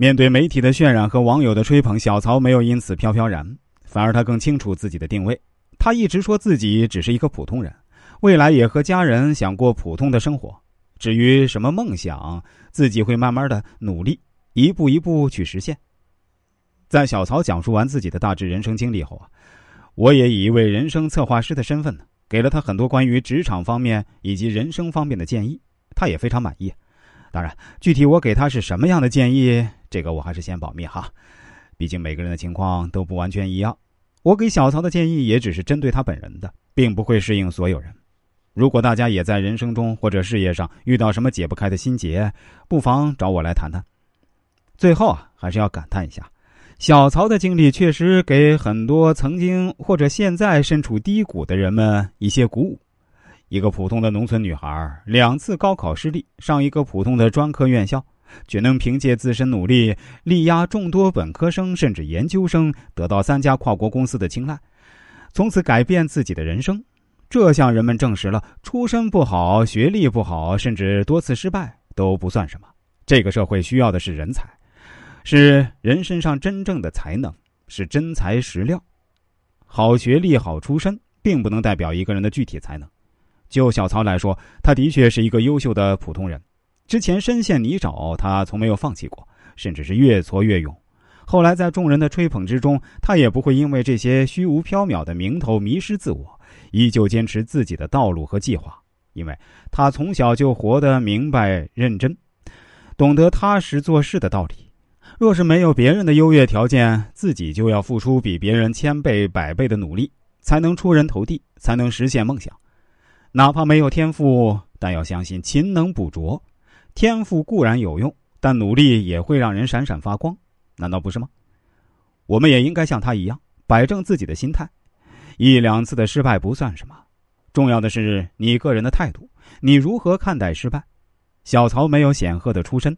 面对媒体的渲染和网友的吹捧，小曹没有因此飘飘然，反而他更清楚自己的定位。他一直说自己只是一个普通人，未来也和家人想过普通的生活。至于什么梦想，自己会慢慢的努力，一步一步去实现。在小曹讲述完自己的大致人生经历后啊，我也以一位人生策划师的身份呢，给了他很多关于职场方面以及人生方面的建议，他也非常满意。当然，具体我给他是什么样的建议，这个我还是先保密哈。毕竟每个人的情况都不完全一样。我给小曹的建议也只是针对他本人的，并不会适应所有人。如果大家也在人生中或者事业上遇到什么解不开的心结，不妨找我来谈谈。最后啊，还是要感叹一下，小曹的经历确实给很多曾经或者现在身处低谷的人们一些鼓舞。一个普通的农村女孩，两次高考失利，上一个普通的专科院校，却能凭借自身努力，力压众多本科生甚至研究生，得到三家跨国公司的青睐，从此改变自己的人生。这向人们证实了，出身不好、学历不好，甚至多次失败都不算什么。这个社会需要的是人才，是人身上真正的才能，是真材实料。好学历、好出身，并不能代表一个人的具体才能。就小曹来说，他的确是一个优秀的普通人。之前深陷泥沼，他从没有放弃过，甚至是越挫越勇。后来在众人的吹捧之中，他也不会因为这些虚无缥缈的名头迷失自我，依旧坚持自己的道路和计划。因为他从小就活得明白认真，懂得踏实做事的道理。若是没有别人的优越条件，自己就要付出比别人千倍百倍的努力，才能出人头地，才能实现梦想。哪怕没有天赋，但要相信勤能补拙。天赋固然有用，但努力也会让人闪闪发光，难道不是吗？我们也应该像他一样，摆正自己的心态。一两次的失败不算什么，重要的是你个人的态度，你如何看待失败？小曹没有显赫的出身，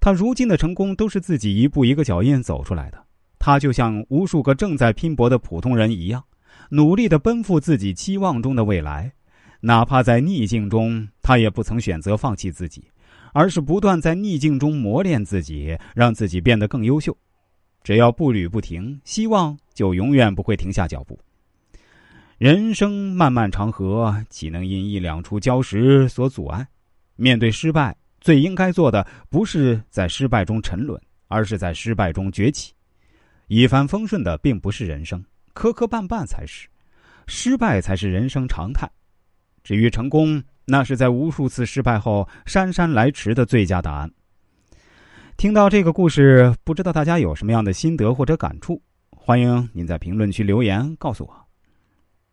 他如今的成功都是自己一步一个脚印走出来的。他就像无数个正在拼搏的普通人一样，努力的奔赴自己期望中的未来。哪怕在逆境中，他也不曾选择放弃自己，而是不断在逆境中磨练自己，让自己变得更优秀。只要步履不停，希望就永远不会停下脚步。人生漫漫长河，岂能因一两处礁石所阻碍？面对失败，最应该做的不是在失败中沉沦，而是在失败中崛起。一帆风顺的并不是人生，磕磕绊绊才是，失败才是人生常态。至于成功，那是在无数次失败后姗姗来迟的最佳答案。听到这个故事，不知道大家有什么样的心得或者感触？欢迎您在评论区留言告诉我。